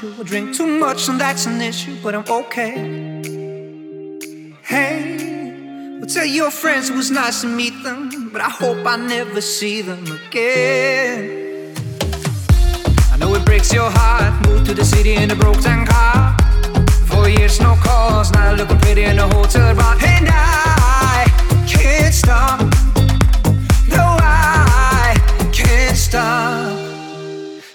issue. I drink too much and that's an issue, but I'm okay. Hey, well, tell your friends it was nice to meet them, but I hope I never see them again. I know it breaks your heart. Moved to the city in a broke down car. Four years, no calls. Now looking pretty in a hotel bar. And I can't stop. No, I can't stop.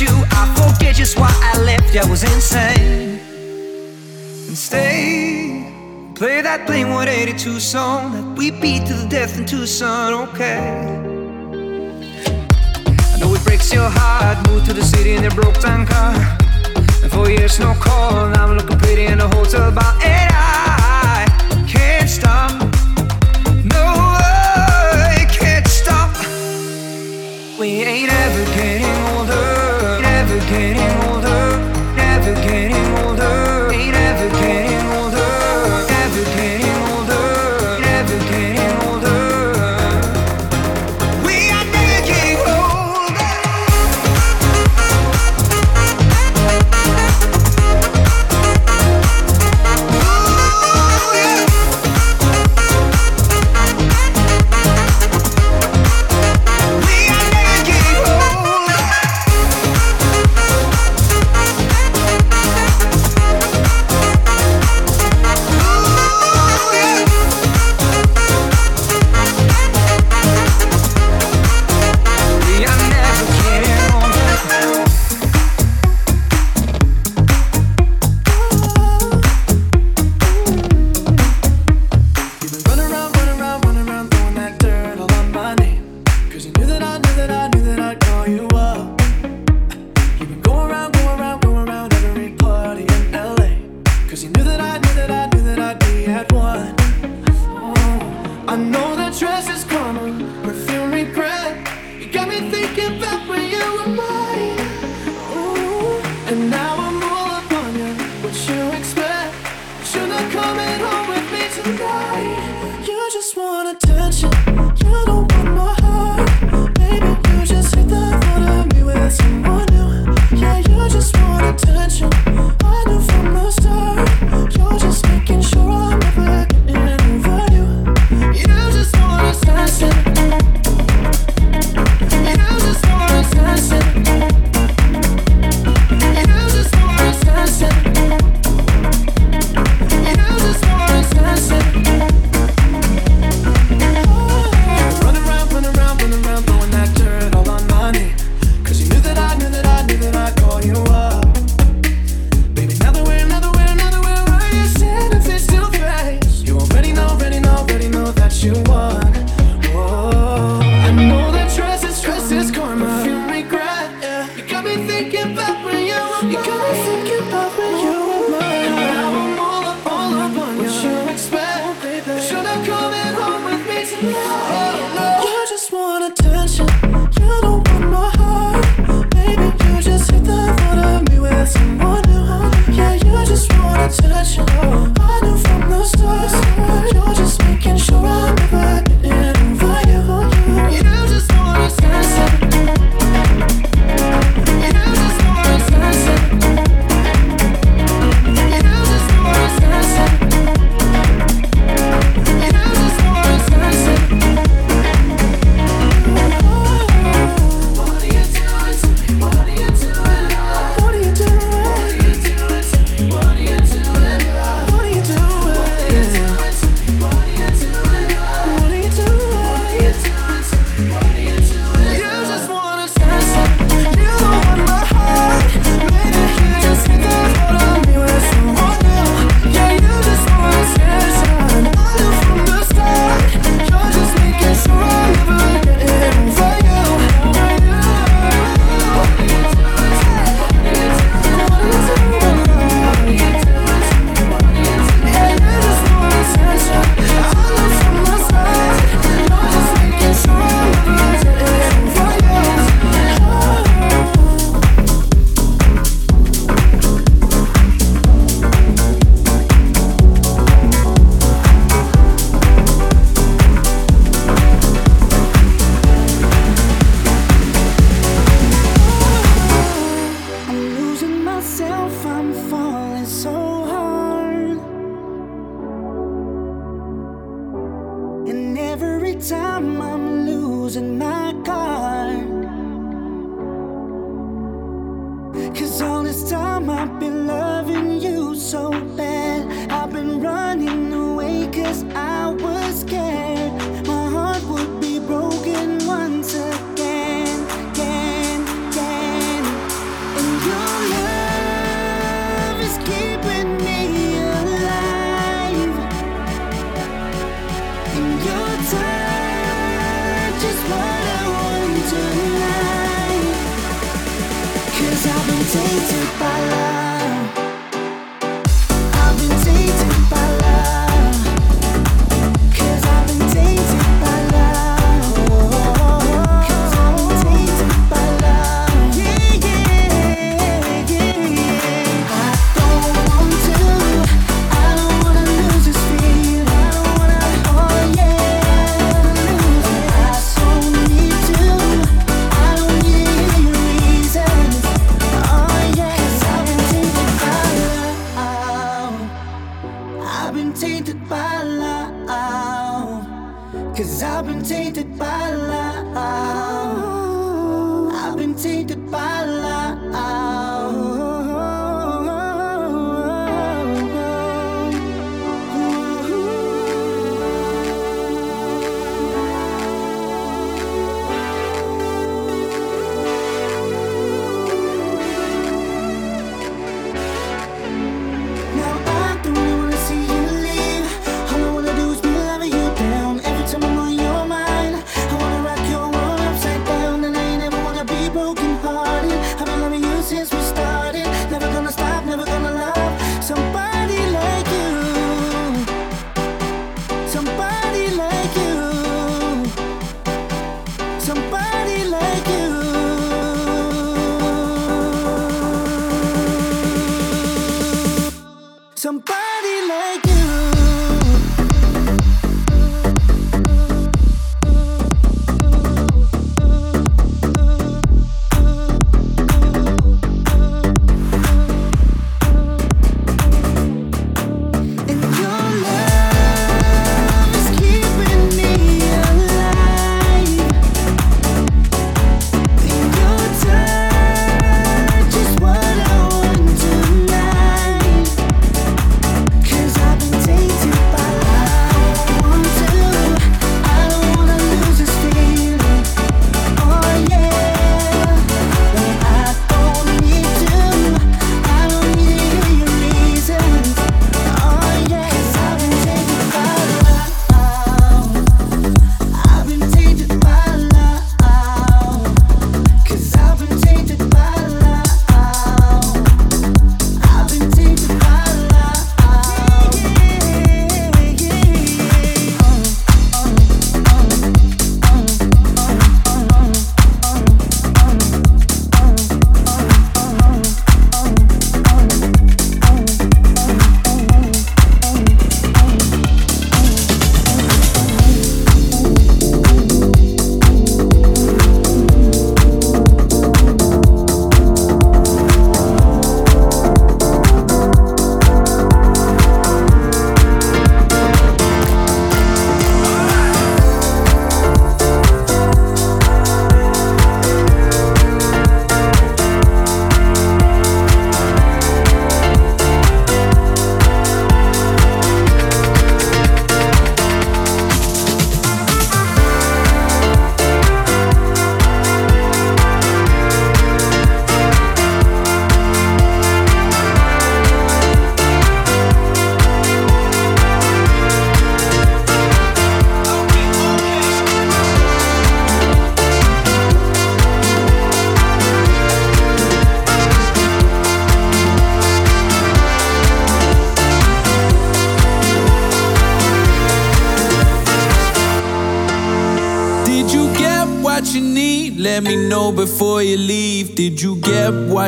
you, I forget just why I left. I was insane. And stay, play that Blink 182 song that we beat to the death in Tucson, okay? I know it breaks your heart. Moved to the city in a broke down car. And four years, no call. Now I'm looking pretty in a hotel bar. And I can't stop. No, I can't stop. We ain't ever.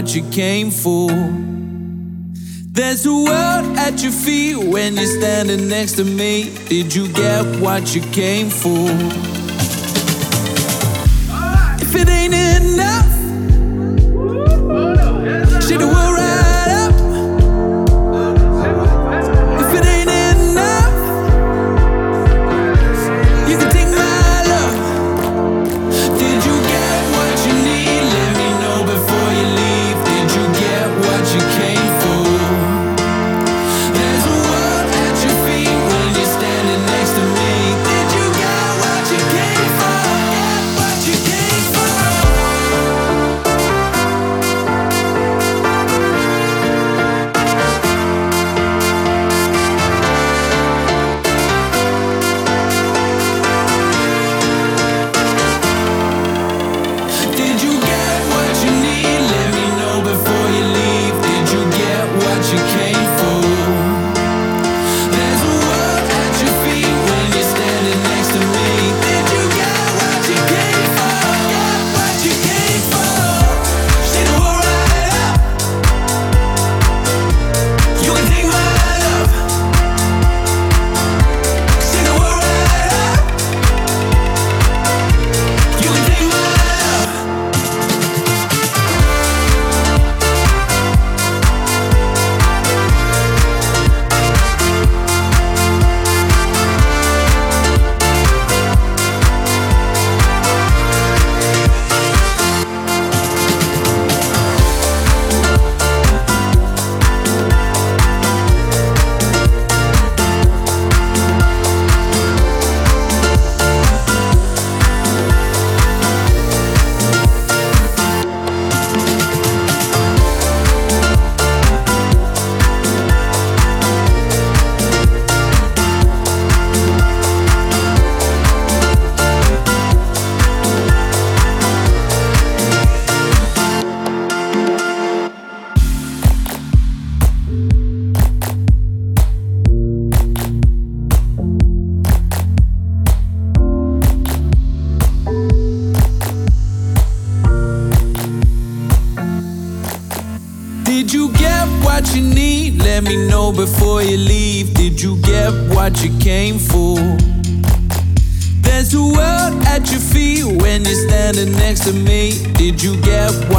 what you came for. There's a world at your feet when you're standing next to me. Did you get what you came for?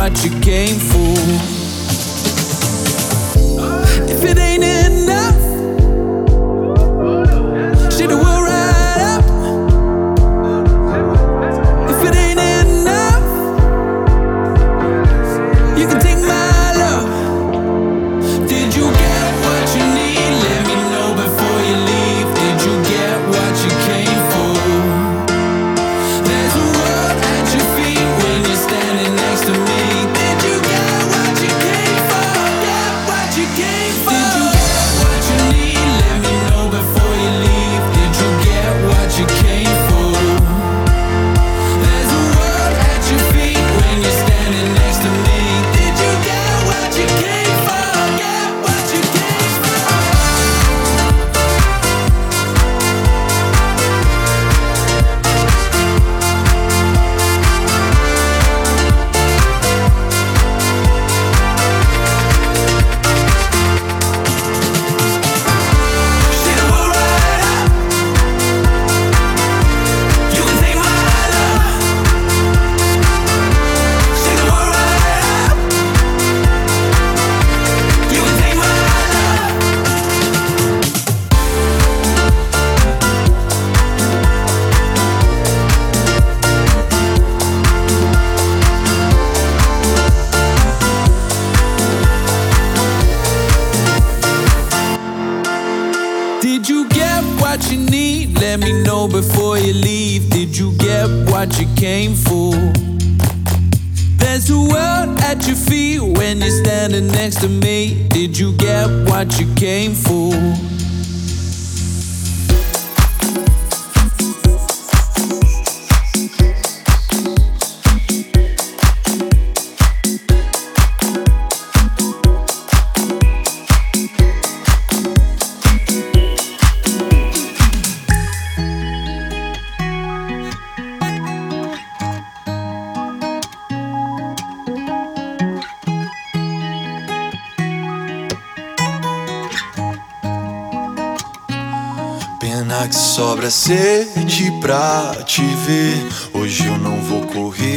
What you came for?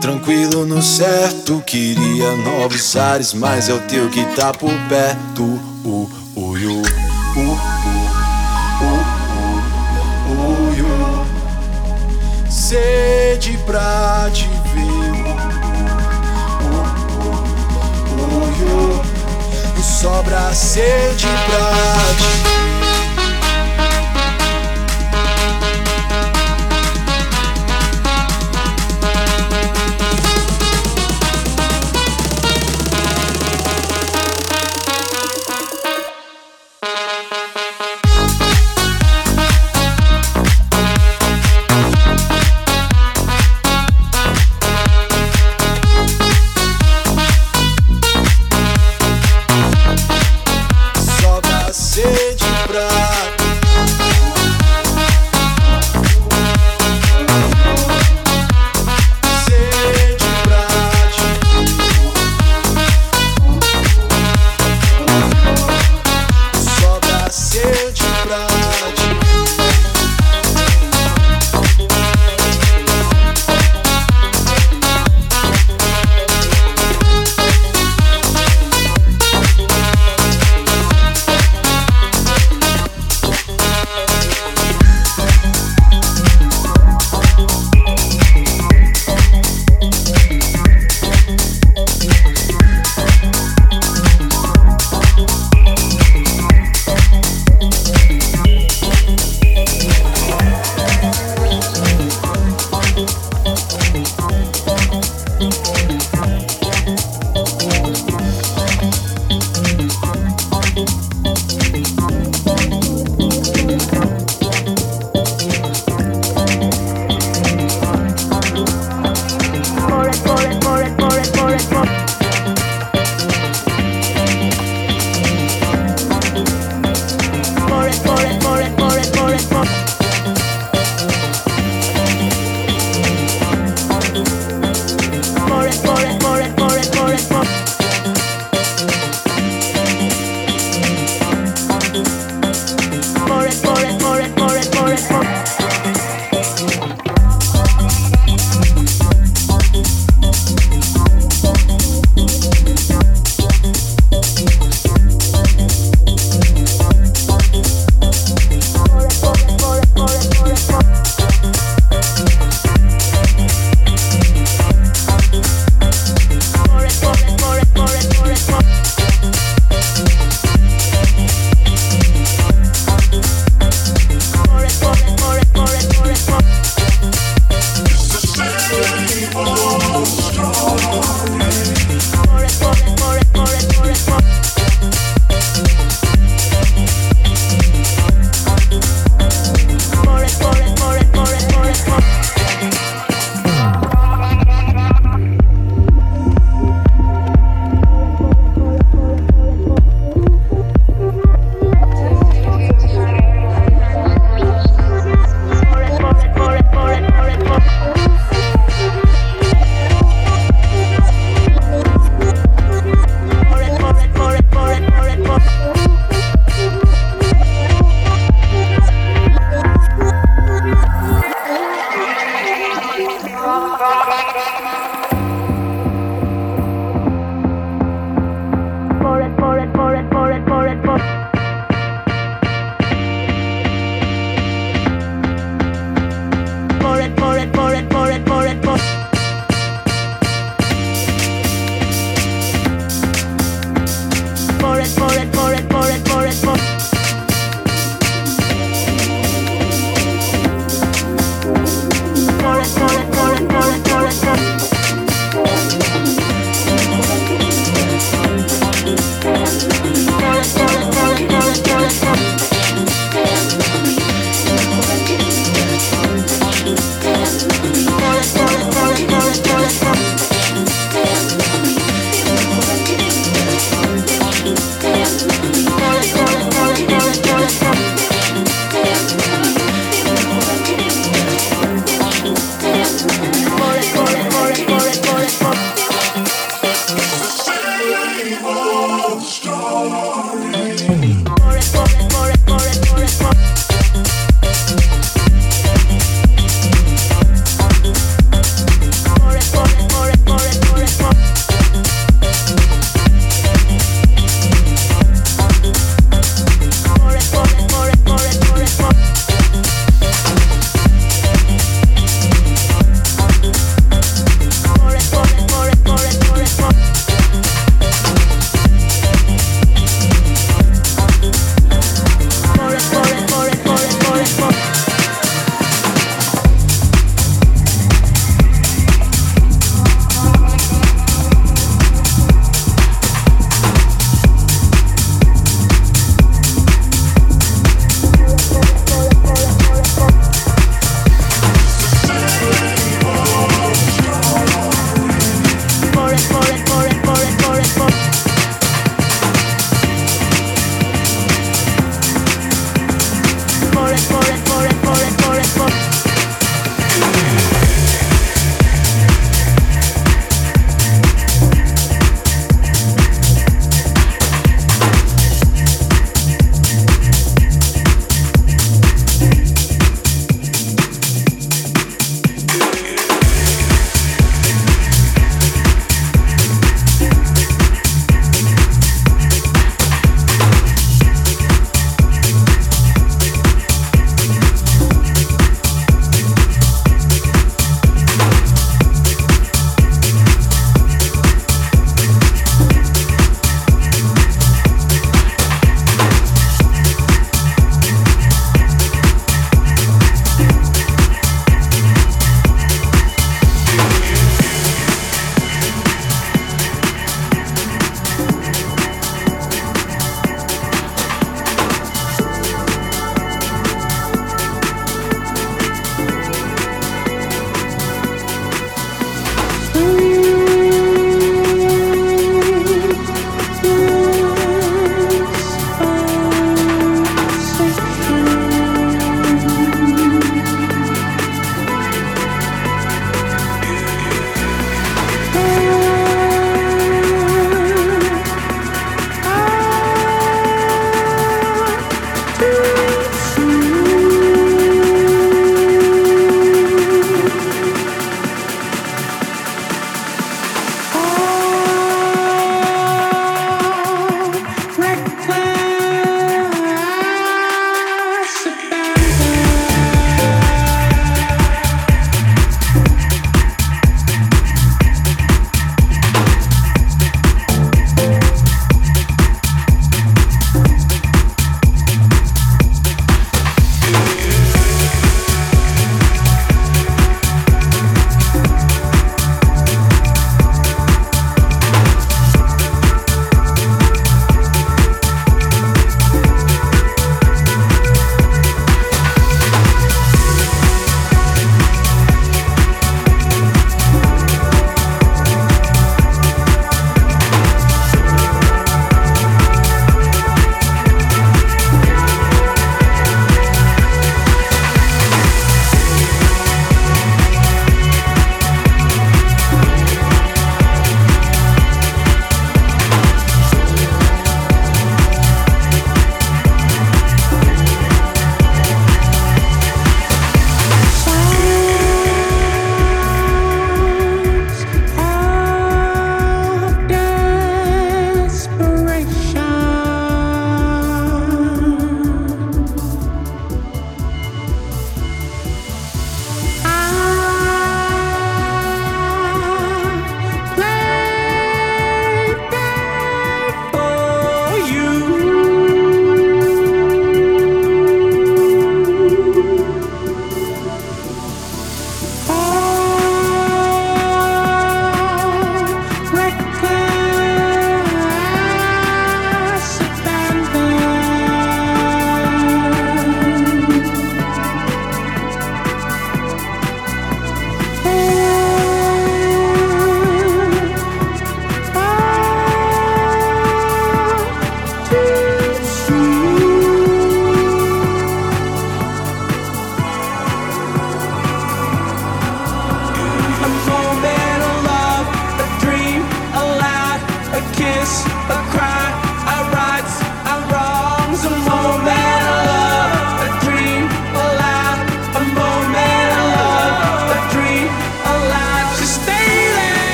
Tranquilo no certo, queria novos ares, mas é o teu que tá por perto. Uh, uh, uh, uh, uh, uh, uh, uh. Sede pra te ver. Uh, uh, uh, uh, uh. Sobra sede pra te Sobra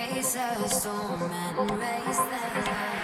Sometime, okay, storm and raise the Sometime,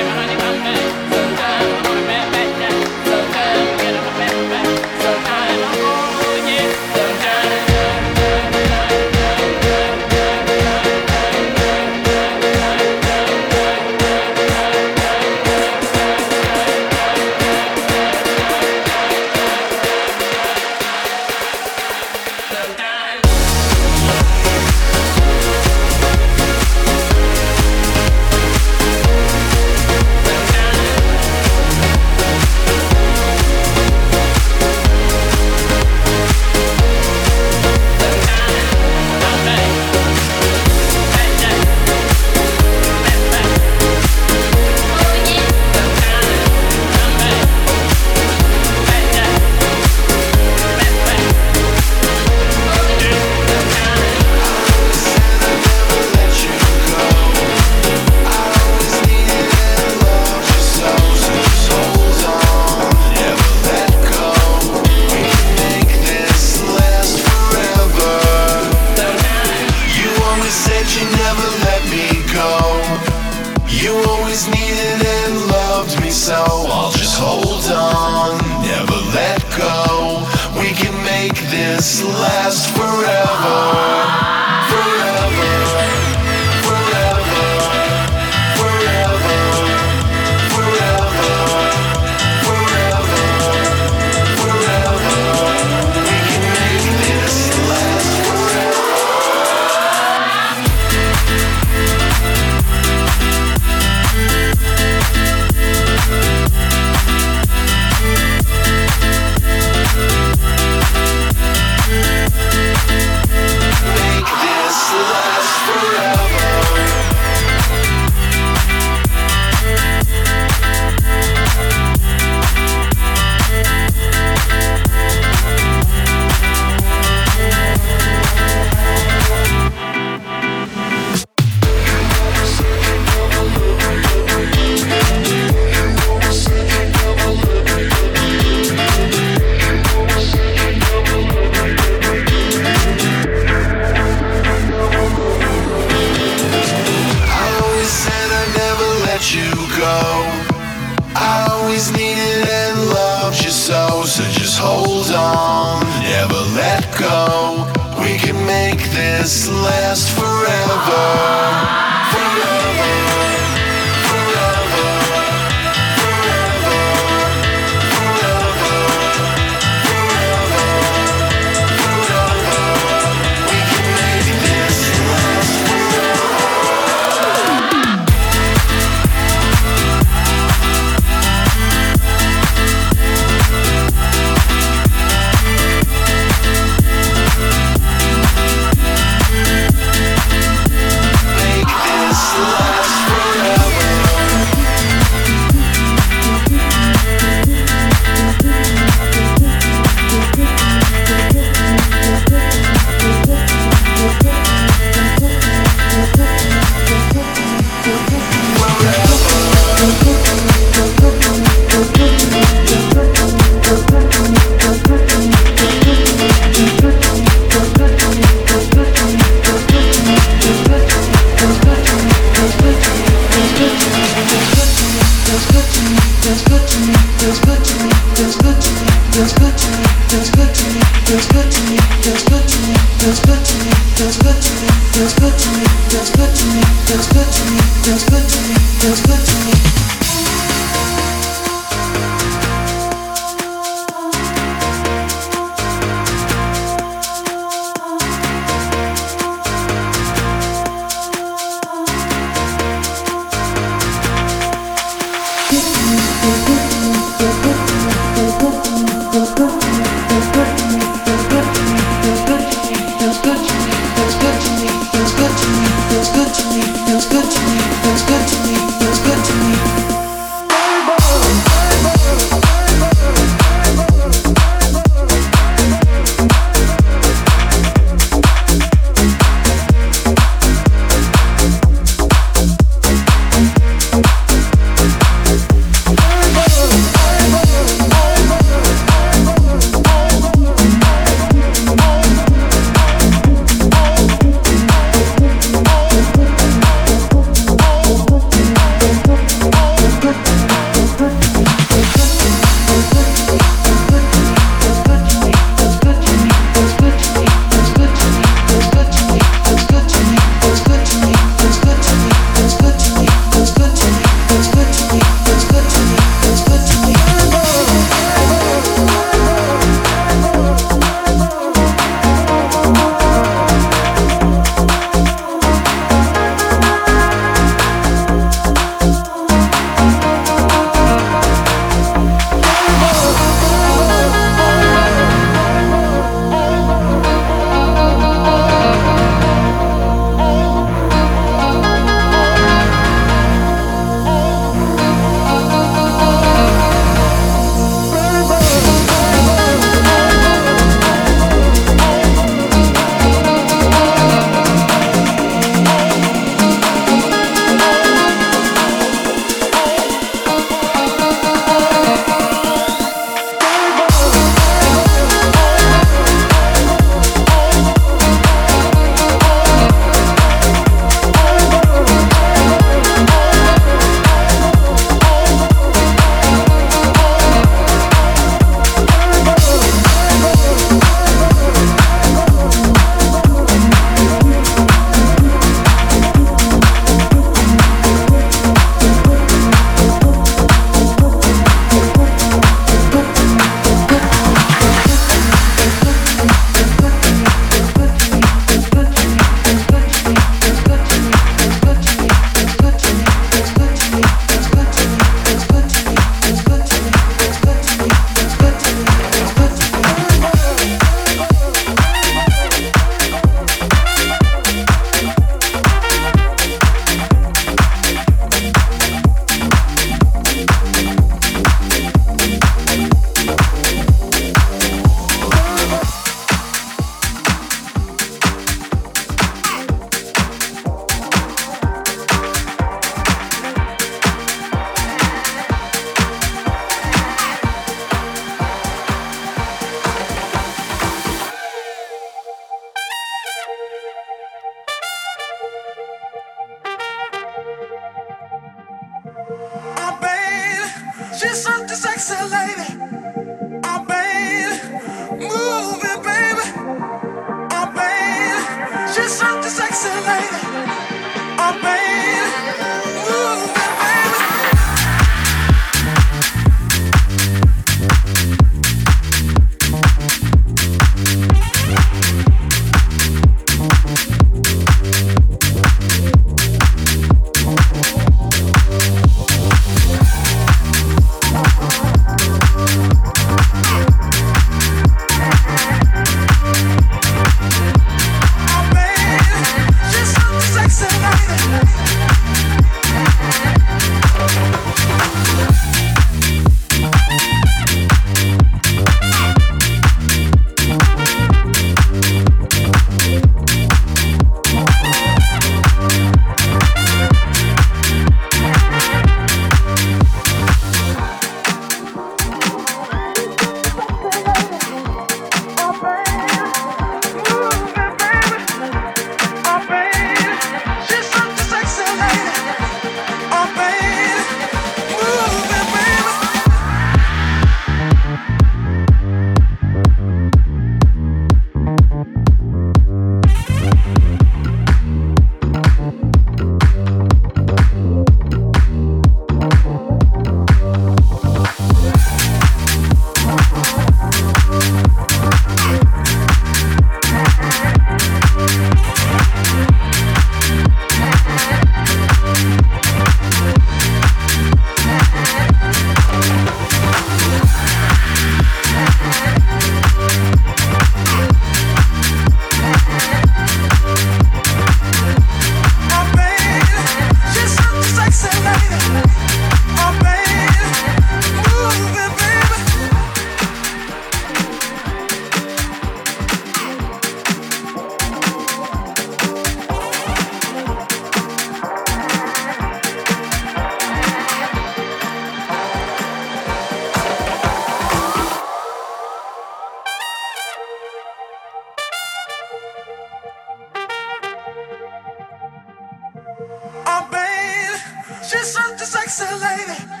She's such a sexy lady.